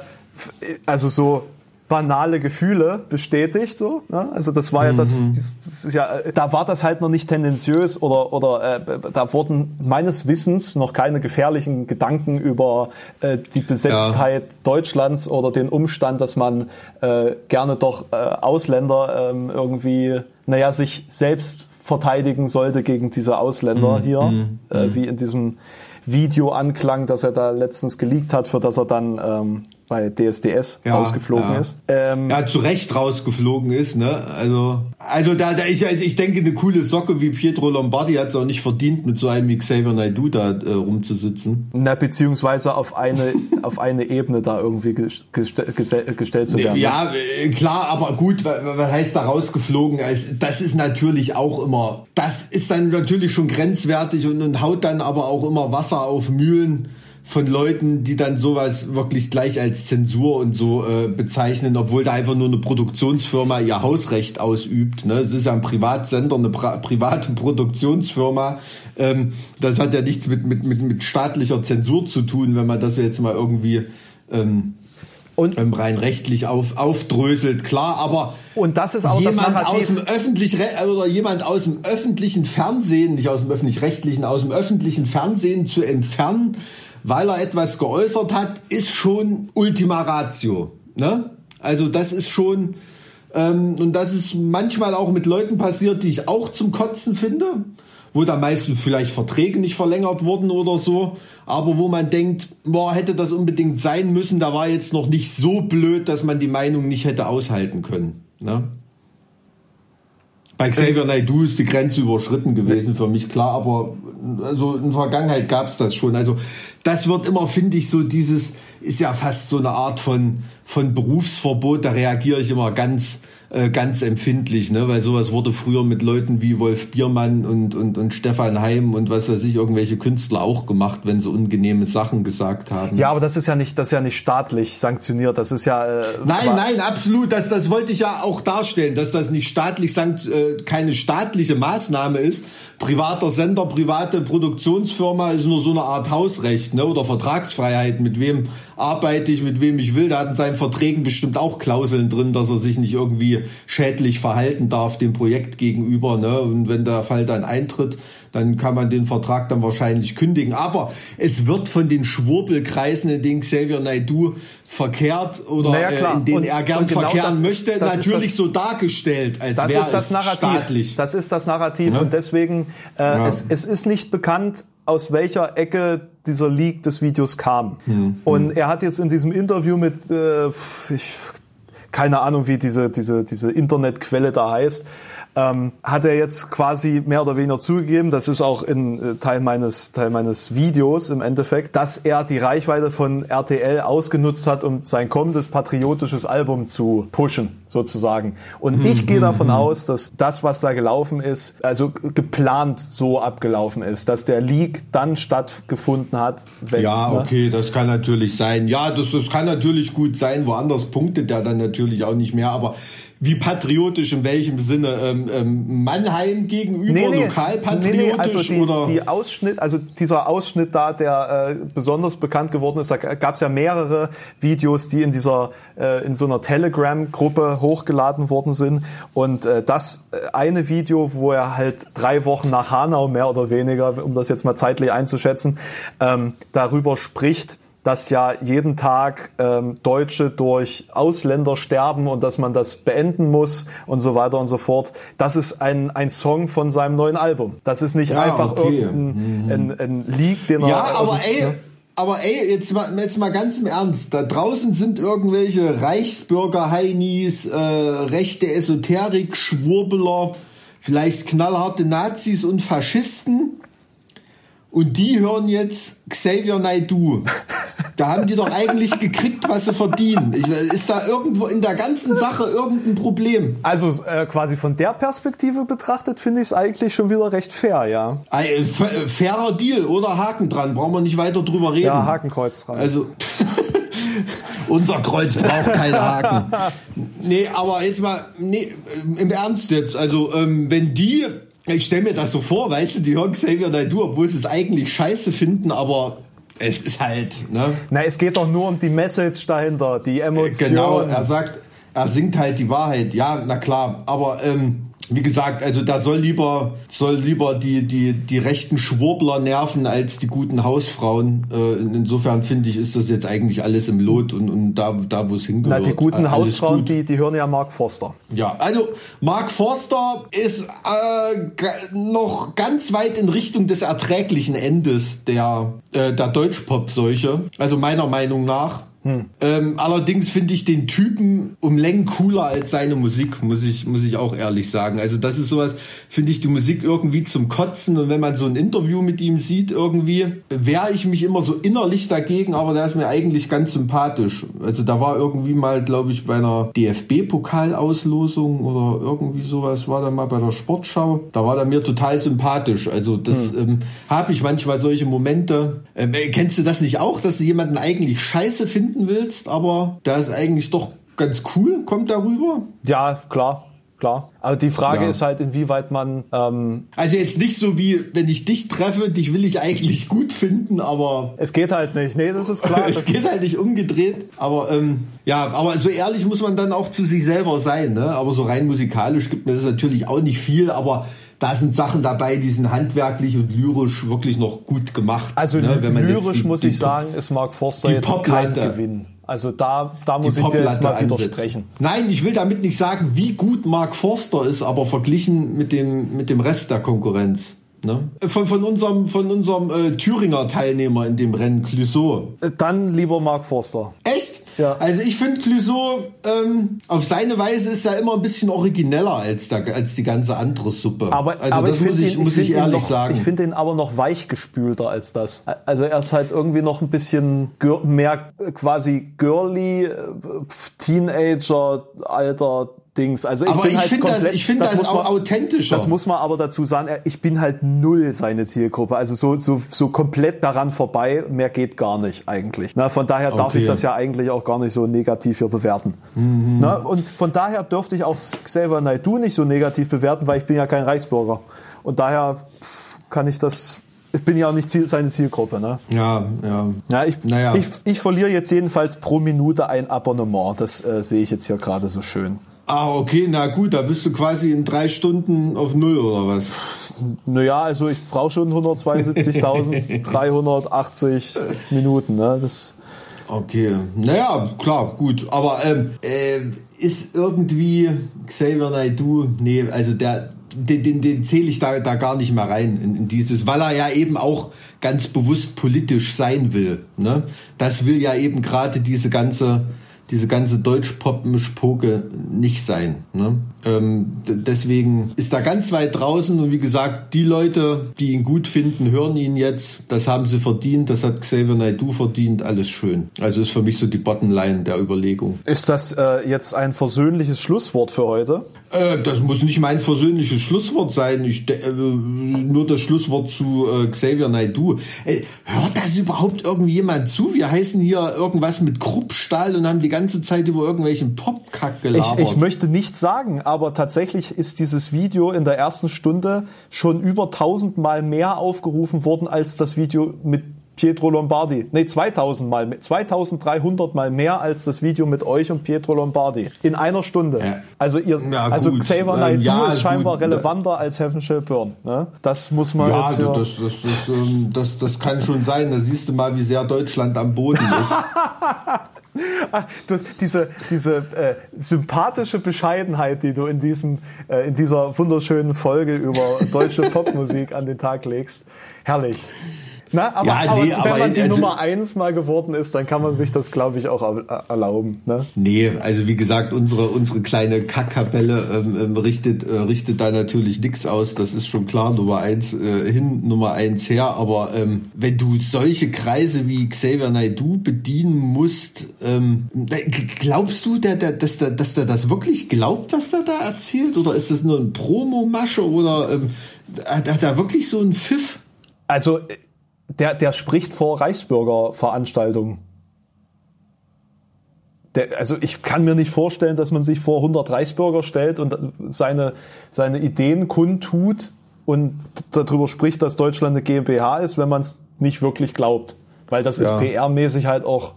also so banale Gefühle bestätigt so ne? also das war ja das, mhm. das, das, ist ja da war das halt noch nicht tendenziös oder oder äh, da wurden meines Wissens noch keine gefährlichen Gedanken über äh, die Besetztheit ja. Deutschlands oder den Umstand dass man äh, gerne doch äh, Ausländer äh, irgendwie naja sich selbst verteidigen sollte gegen diese Ausländer mhm. hier mhm. Äh, wie in diesem Video anklang, das er da letztens geleakt hat, für das er dann ähm, bei DSDS ja, rausgeflogen ja. ist. Ähm, ja, zu Recht rausgeflogen ist, ne? Also, also da, da ich, ich denke, eine coole Socke wie Pietro Lombardi hat es auch nicht verdient, mit so einem wie Xavier Naidoo da äh, rumzusitzen. Na, beziehungsweise auf eine, auf eine Ebene da irgendwie gestell, gestellt zu werden. Ja, äh, klar, aber gut, was heißt da rausgeflogen? Also, das ist natürlich auch immer, das ist dann natürlich schon grenzwertig und, und haut dann aber auch immer Wasser auf Mühlen von Leuten, die dann sowas wirklich gleich als Zensur und so äh, bezeichnen, obwohl da einfach nur eine Produktionsfirma ihr Hausrecht ausübt. Ne? Es ist ja ein Privatsender, eine pra private Produktionsfirma. Ähm, das hat ja nichts mit, mit, mit, mit staatlicher Zensur zu tun, wenn man das jetzt mal irgendwie ähm, und ähm, rein rechtlich auf, aufdröselt, klar, aber und das ist auch jemand das aus dem öffentlich oder jemand aus dem öffentlichen Fernsehen, nicht aus dem öffentlich-rechtlichen, aus dem öffentlichen Fernsehen zu entfernen, weil er etwas geäußert hat, ist schon Ultima Ratio. Ne? Also das ist schon, ähm, und das ist manchmal auch mit Leuten passiert, die ich auch zum Kotzen finde, wo da meistens vielleicht Verträge nicht verlängert wurden oder so, aber wo man denkt, boah, hätte das unbedingt sein müssen, da war jetzt noch nicht so blöd, dass man die Meinung nicht hätte aushalten können. Ne? Bei Xavier Naidoo ist die Grenze überschritten gewesen für mich, klar, aber also in der Vergangenheit gab es das schon. Also das wird immer, finde ich, so dieses, ist ja fast so eine Art von, von Berufsverbot, da reagiere ich immer ganz, äh, ganz empfindlich, ne? weil sowas wurde früher mit Leuten wie Wolf Biermann und, und, und Stefan Heim und was weiß ich, irgendwelche Künstler auch gemacht, wenn sie ungenehme Sachen gesagt haben. Ja, aber das ist ja nicht, das ist ja nicht staatlich sanktioniert, das ist ja... Äh, nein, nein, absolut, das, das wollte ich ja auch darstellen, dass das nicht staatlich, sankt, äh, keine staatliche Maßnahme ist. Privater Sender, private Produktionsfirma ist nur so eine Art Hausrecht ne? oder Vertragsfreiheit, mit wem arbeite ich, mit wem ich will. Da hat in seinen Verträgen bestimmt auch Klauseln drin, dass er sich nicht irgendwie schädlich verhalten darf dem Projekt gegenüber. Ne? Und wenn der Fall dann eintritt, dann kann man den Vertrag dann wahrscheinlich kündigen. Aber es wird von den Schwurbelkreisen, in denen Xavier Naidoo verkehrt oder naja, äh, in denen und, er gern genau verkehren das, möchte, das natürlich das, so dargestellt, als wäre es Narrativ. staatlich. Das ist das Narrativ ja? und deswegen, äh, ja. es, es ist nicht bekannt, aus welcher Ecke dieser Leak des Videos kam. Hm, und er hat jetzt in diesem Interview mit, äh, ich, keine Ahnung, wie diese, diese, diese Internetquelle da heißt, ähm, hat er jetzt quasi mehr oder weniger zugegeben, das ist auch in äh, Teil meines Teil meines Videos im Endeffekt, dass er die Reichweite von RTL ausgenutzt hat, um sein kommendes patriotisches Album zu pushen, sozusagen. Und mhm. ich gehe davon mhm. aus, dass das, was da gelaufen ist, also geplant so abgelaufen ist, dass der Leak dann stattgefunden hat. Wenn, ja, ne? okay, das kann natürlich sein. Ja, das, das kann natürlich gut sein. Woanders punktet er dann natürlich auch nicht mehr, aber wie patriotisch in welchem Sinne? Ähm, ähm, Mannheim gegenüber, nee, nee, lokalpatriotisch nee, also die, oder? Die Ausschnitt, also dieser Ausschnitt da, der äh, besonders bekannt geworden ist, da gab es ja mehrere Videos, die in dieser äh, in so einer Telegram-Gruppe hochgeladen worden sind. Und äh, das äh, eine Video, wo er halt drei Wochen nach Hanau mehr oder weniger, um das jetzt mal zeitlich einzuschätzen, ähm, darüber spricht, dass ja jeden Tag ähm, Deutsche durch Ausländer sterben und dass man das beenden muss und so weiter und so fort. Das ist ein, ein Song von seinem neuen Album. Das ist nicht ja, einfach okay. irgendein mhm. ein, ein Leak, den er. Ja, aber ey, ne? aber ey, jetzt mal, jetzt mal ganz im Ernst. Da draußen sind irgendwelche Reichsbürger-Heinis, äh, rechte Esoterik-Schwurbeler, vielleicht knallharte Nazis und Faschisten. Und die hören jetzt Xavier Naidu. Da haben die doch eigentlich gekriegt, was sie verdienen. Ich, ist da irgendwo in der ganzen Sache irgendein Problem? Also äh, quasi von der Perspektive betrachtet finde ich es eigentlich schon wieder recht fair, ja. Ein fairer Deal oder Haken dran. Brauchen wir nicht weiter drüber reden. Ja, Hakenkreuz dran. Also unser Kreuz braucht keine Haken. Nee, aber jetzt mal, nee, im Ernst jetzt. Also ähm, wenn die ich stelle mir das so vor, weißt du, die hören Xavier Naidoo, obwohl sie es eigentlich scheiße finden, aber es ist halt, ne? Na, es geht doch nur um die Message dahinter, die Emotion. Genau, er sagt, er singt halt die Wahrheit. Ja, na klar, aber ähm, wie gesagt, also da soll lieber soll lieber die die die rechten Schwurbler nerven als die guten Hausfrauen. Äh, insofern finde ich, ist das jetzt eigentlich alles im Lot und, und da da wo es hingehört. Na, die guten Hausfrauen, gut. die die hören ja Mark Forster. Ja, also Mark Forster ist äh, noch ganz weit in Richtung des erträglichen Endes der äh, der Deutschpop-Seuche. Also meiner Meinung nach. Hm. Ähm, allerdings finde ich den Typen um Längen cooler als seine Musik, muss ich, muss ich auch ehrlich sagen. Also das ist sowas, finde ich die Musik irgendwie zum Kotzen und wenn man so ein Interview mit ihm sieht irgendwie, wehre ich mich immer so innerlich dagegen, aber der ist mir eigentlich ganz sympathisch. Also da war irgendwie mal, glaube ich, bei einer DFB-Pokalauslosung oder irgendwie sowas, war da mal bei der Sportschau, da war der mir total sympathisch. Also das hm. ähm, habe ich manchmal solche Momente. Ähm, äh, kennst du das nicht auch, dass du jemanden eigentlich scheiße findest? Finden willst, aber der ist eigentlich doch ganz cool, kommt darüber. Ja, klar. Klar. Aber die Frage ja. ist halt, inwieweit man. Ähm, also jetzt nicht so wie, wenn ich dich treffe, dich will ich eigentlich gut finden, aber. Es geht halt nicht. Nee, das ist klar. es geht halt nicht umgedreht. Aber ähm, ja, aber so ehrlich muss man dann auch zu sich selber sein. Ne? Aber so rein musikalisch gibt mir das natürlich auch nicht viel, aber da sind Sachen dabei, die sind handwerklich und lyrisch wirklich noch gut gemacht. Also ne? Lyrisch die, muss die, ich sagen, ist Mark Forster jetzt kein Gewinn. Also da, da muss ich dir jetzt mal widersprechen. Nein, ich will damit nicht sagen, wie gut Mark Forster ist, aber verglichen mit dem, mit dem Rest der Konkurrenz. Ne? Von, von unserem, von unserem äh, Thüringer Teilnehmer in dem Rennen, Clouseau. Äh, dann lieber Mark Forster. Echt? Ja. Also ich finde Clouseau ähm, auf seine Weise ist er immer ein bisschen origineller als, der, als die ganze andere Suppe. Aber, also aber das ich muss ich, ihn, muss ich, ich ehrlich noch, sagen. Ich finde ihn aber noch weichgespülter als das. Also er ist halt irgendwie noch ein bisschen mehr quasi girly, äh, Teenager, Alter Dings. Also ich aber ich halt finde das, ich finde das, das auch man, authentischer. Das muss man aber dazu sagen. Ich bin halt null seine Zielgruppe. Also so, so, so komplett daran vorbei. Mehr geht gar nicht eigentlich. Na, von daher darf okay. ich das ja eigentlich auch gar nicht so negativ hier bewerten. Mhm. Na, und von daher dürfte ich auch selber Naidu nicht so negativ bewerten, weil ich bin ja kein Reichsbürger. Und daher kann ich das ich bin ja auch nicht Ziel, seine Zielgruppe, ne? Ja, ja. ja, ich, naja. ich, ich verliere jetzt jedenfalls pro Minute ein Abonnement. Das äh, sehe ich jetzt hier gerade so schön. Ah, okay, na gut, da bist du quasi in drei Stunden auf Null oder was? Naja, also ich brauche schon 172.380 Minuten. Ne? Das okay, naja, klar, gut. Aber ähm, äh, ist irgendwie Xavier Naidoo, nee, also der, den, den, den zähle ich da, da gar nicht mehr rein in, in, dieses, weil er ja eben auch ganz bewusst politisch sein will. Ne? Das will ja eben gerade diese ganze diese ganze Deutsch-Pop-Mischpoke nicht sein. Ne? Ähm, deswegen ist er ganz weit draußen und wie gesagt, die Leute, die ihn gut finden, hören ihn jetzt. Das haben sie verdient, das hat Xavier Naidoo verdient, alles schön. Also ist für mich so die Bottomline der Überlegung. Ist das äh, jetzt ein versöhnliches Schlusswort für heute? Äh, das muss nicht mein versöhnliches Schlusswort sein. Ich, äh, nur das Schlusswort zu äh, Xavier Naidoo. Äh, hört das überhaupt irgendjemand zu? Wir heißen hier irgendwas mit Kruppstahl und haben die ganze Zeit über irgendwelchen Popkack gelabert. Ich, ich möchte nichts sagen, aber tatsächlich ist dieses Video in der ersten Stunde schon über tausendmal mehr aufgerufen worden als das Video mit Pietro Lombardi. Nee, 2000 mal, 2300 mal mehr als das Video mit euch und Pietro Lombardi. In einer Stunde. Ja. Also ihr, ja, also Xavier ähm, Naidoo ja, ist scheinbar gut. relevanter als Heaven Shall Burn. Ne? Das muss man ja, jetzt ja. Das, das, das, ähm, das, das kann schon sein. Da siehst du mal, wie sehr Deutschland am Boden ist. Ah, du, diese diese äh, sympathische Bescheidenheit, die du in, diesem, äh, in dieser wunderschönen Folge über deutsche Popmusik an den Tag legst. Herrlich. Na, aber, Ja, aber nee, wenn aber man die also- Nummer eins mal geworden ist, dann kann man sich das, glaube ich, auch er- erlauben. Ne? Nee, also wie gesagt, unsere, unsere kleine Kackkapelle ähm, ähm, richtet, äh, richtet da natürlich nichts aus. Das ist schon klar, Nummer eins äh, hin, Nummer eins her. Aber ähm, wenn du solche Kreise wie Xavier Naidoo bedienen musst, ähm, glaubst du, der, der, dass, der, dass der das wirklich glaubt, was der da erzählt? Oder ist das nur ein Promomasche? Oder ähm, hat, hat er wirklich so einen Pfiff? Also, äh, der, der spricht vor Reichsbürgerveranstaltungen. Der, also ich kann mir nicht vorstellen, dass man sich vor 100 Reichsbürger stellt und seine, seine Ideen kundtut und darüber spricht, dass Deutschland eine GmbH ist, wenn man es nicht wirklich glaubt. Weil das Ja. ist PR-mäßig halt auch.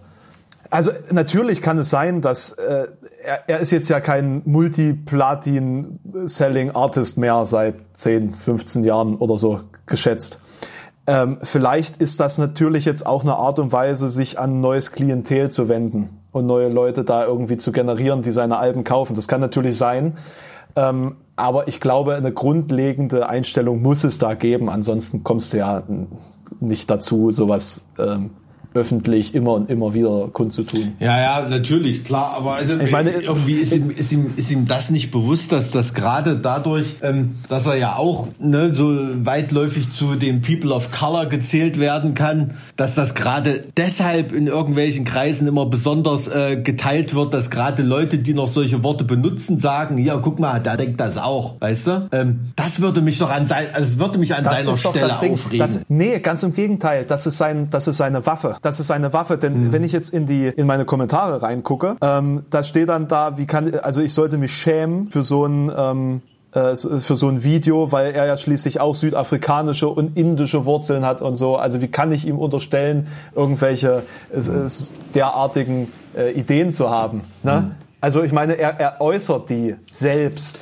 Also natürlich kann es sein, dass äh, er, er ist jetzt ja kein Multi-Platin-Selling-Artist mehr seit 10, 15 Jahren oder so geschätzt. Ähm, vielleicht ist das natürlich jetzt auch eine Art und Weise, sich an neues Klientel zu wenden und neue Leute da irgendwie zu generieren, die seine Alben kaufen. Das kann natürlich sein. Ähm, aber ich glaube, eine grundlegende Einstellung muss es da geben. Ansonsten kommst du ja nicht dazu, sowas ähm, öffentlich immer und immer wieder kundzutun. Ja, ja, natürlich, klar, aber also Ich meine, irgendwie ist ihm, ist, ihm, ist ihm das nicht bewusst, dass das gerade dadurch, ähm, dass er ja auch ne, so weitläufig zu den People of Color gezählt werden kann, dass das gerade deshalb in irgendwelchen Kreisen immer besonders äh, geteilt wird, dass gerade Leute, die noch solche Worte benutzen, sagen, ja, guck mal, der denkt das auch, weißt du? Ähm, das würde mich doch an sein, also würde mich an seiner ist doch Stelle das Ding. aufregen. Das, nee, ganz im Gegenteil. Das ist sein, das ist seine Waffe. Das ist seine Waffe. Denn Mhm. wenn ich jetzt in die, in meine Kommentare reingucke, ähm, da steht dann da, wie kann, also ich sollte mich schämen für so ein, ähm, äh, für so ein Video, weil er ja schließlich auch südafrikanische und indische Wurzeln hat und so. Also wie kann ich ihm unterstellen, irgendwelche es, es derartigen äh, Ideen zu haben? Ne? Mhm. Also ich meine, er, er äußert die selbst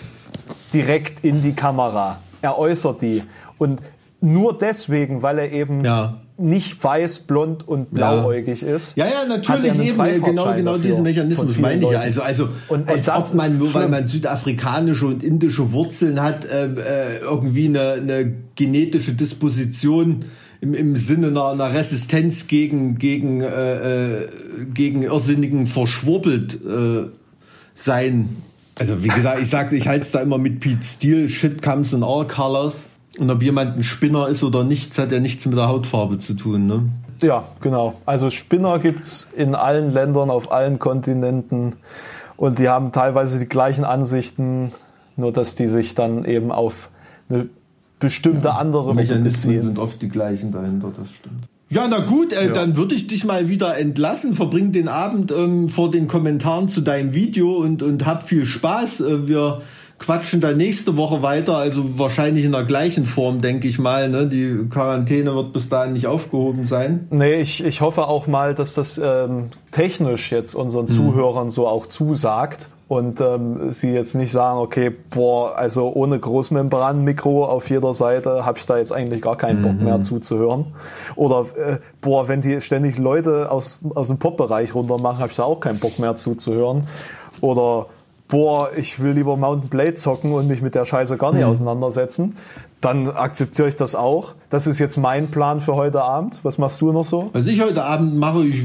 direkt in die Kamera. Er äußert die. Und nur deswegen, weil er eben Ja. Nicht weiß, blond und blauäugig ist. Ja, ja, natürlich eben, genau, genau diesen Mechanismus meine ich ja. Also, also Und- als ob man nur, weil schlimm. man südafrikanische und indische Wurzeln hat, äh, äh, irgendwie eine, eine genetische Disposition im, im Sinne einer, einer Resistenz gegen, gegen, äh, äh, gegen irrsinnigen Verschwurbelt äh, sein. Also wie gesagt, ich sagte, ich halte es da immer mit Pete Steele, Shit comes in all colors. Und ob jemand ein Spinner ist oder nichts, hat ja nichts mit der Hautfarbe zu tun. Ne? Ja, genau. Also Spinner gibt's in allen Ländern, auf allen Kontinenten. Und die haben teilweise die gleichen Ansichten, nur dass die sich dann eben auf eine bestimmte andere Gruppe Mechanismen beziehen. sind oft die gleichen dahinter, das stimmt. Ja, na gut, äh, dann würde ich dich mal wieder entlassen. Verbring den Abend ähm, vor den Kommentaren zu deinem Video und, und hab viel Spaß. Äh, wir quatschen dann nächste Woche weiter, also wahrscheinlich in der gleichen Form, denke ich mal. Ne? Die Quarantäne wird bis dahin nicht aufgehoben sein. Nee, ich, ich hoffe auch mal, dass das ähm, technisch jetzt unseren Zuhörern so auch zusagt und ähm, sie jetzt nicht sagen, okay, boah, also ohne Großmembranmikro auf jeder Seite habe ich da jetzt eigentlich gar keinen Bock mehr zuzuhören. Oder äh, boah, wenn die ständig Leute aus, aus dem Pop-Bereich runter machen, habe ich da auch keinen Bock mehr zuzuhören. Oder boah, ich will lieber Mountain Blade zocken und mich mit der Scheiße gar nicht auseinandersetzen, dann akzeptiere ich das auch. Das ist jetzt mein Plan für heute Abend. Was machst du noch so? Was ich heute Abend mache, ich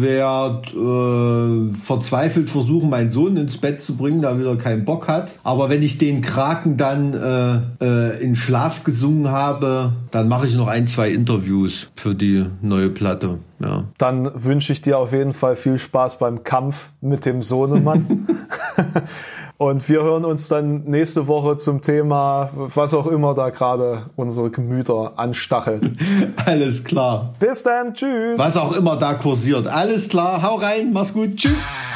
werde äh, verzweifelt versuchen, meinen Sohn ins Bett zu bringen, da er wieder keinen Bock hat. Aber wenn ich den Kraken dann äh, äh, in Schlaf gesungen habe, dann mache ich noch ein, zwei Interviews für die neue Platte. Ja. Dann wünsche ich dir auf jeden Fall viel Spaß beim Kampf mit dem Sohnemann. Und wir hören uns dann nächste Woche zum Thema, was auch immer da gerade unsere Gemüter anstachelt. Alles klar. Bis dann, tschüss. Was auch immer da kursiert. Alles klar, hau rein, mach's gut, tschüss.